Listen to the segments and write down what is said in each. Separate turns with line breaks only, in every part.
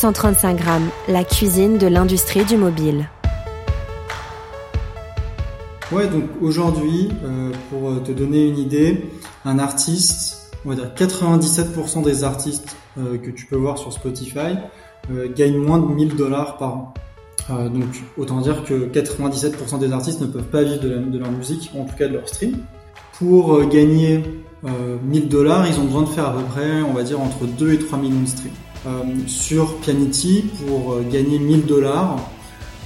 135 grammes, la cuisine de l'industrie du mobile.
Ouais, donc aujourd'hui, euh, pour te donner une idée, un artiste, on va dire 97% des artistes euh, que tu peux voir sur Spotify euh, gagnent moins de 1000 dollars par an. donc autant dire que 97% des artistes ne peuvent pas vivre de, leur musique, en tout cas de leur stream. Pour gagner 1000 dollars, ils ont besoin de faire à peu près, on va dire, entre 2 et 3 millions de streams. Sur Pianity, pour gagner 1000 dollars,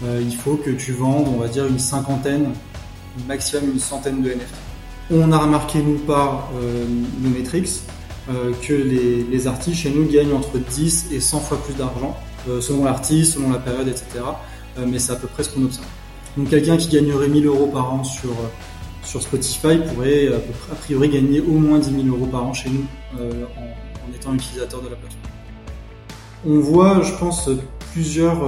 il faut que tu vendes, on va dire, une cinquantaine maximum une centaine de NFT. On a remarqué, nous, par euh, nos metrics, euh, que les, artistes chez nous gagnent entre 10 et 100 fois plus d'argent, euh, selon l'artiste, selon la période, etc. mais c'est à peu près ce qu'on observe. Donc quelqu'un qui gagnerait 1000 euros par an sur, sur Spotify pourrait a priori gagner au moins 10 000 euros par an chez nous en, étant utilisateur de la plateforme. On voit, je pense, plusieurs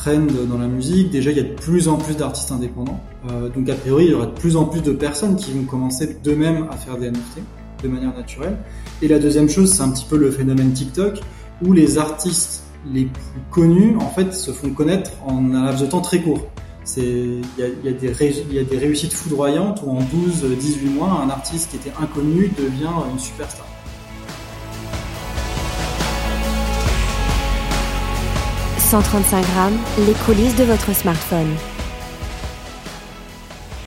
trend dans la musique. Déjà, il y a de plus en plus d'artistes indépendants. Euh, donc, a priori, il y aura de plus en plus de personnes qui vont commencer d'eux-mêmes à faire des NFT de manière naturelle. Et la deuxième chose, c'est un petit peu le phénomène TikTok, où les artistes les plus connus, en fait, se font connaître en un laps de temps très court. Il y a des réussites foudroyantes où en 12-18 mois, un artiste qui était inconnu devient une superstar.
135 grammes, les coulisses de votre smartphone.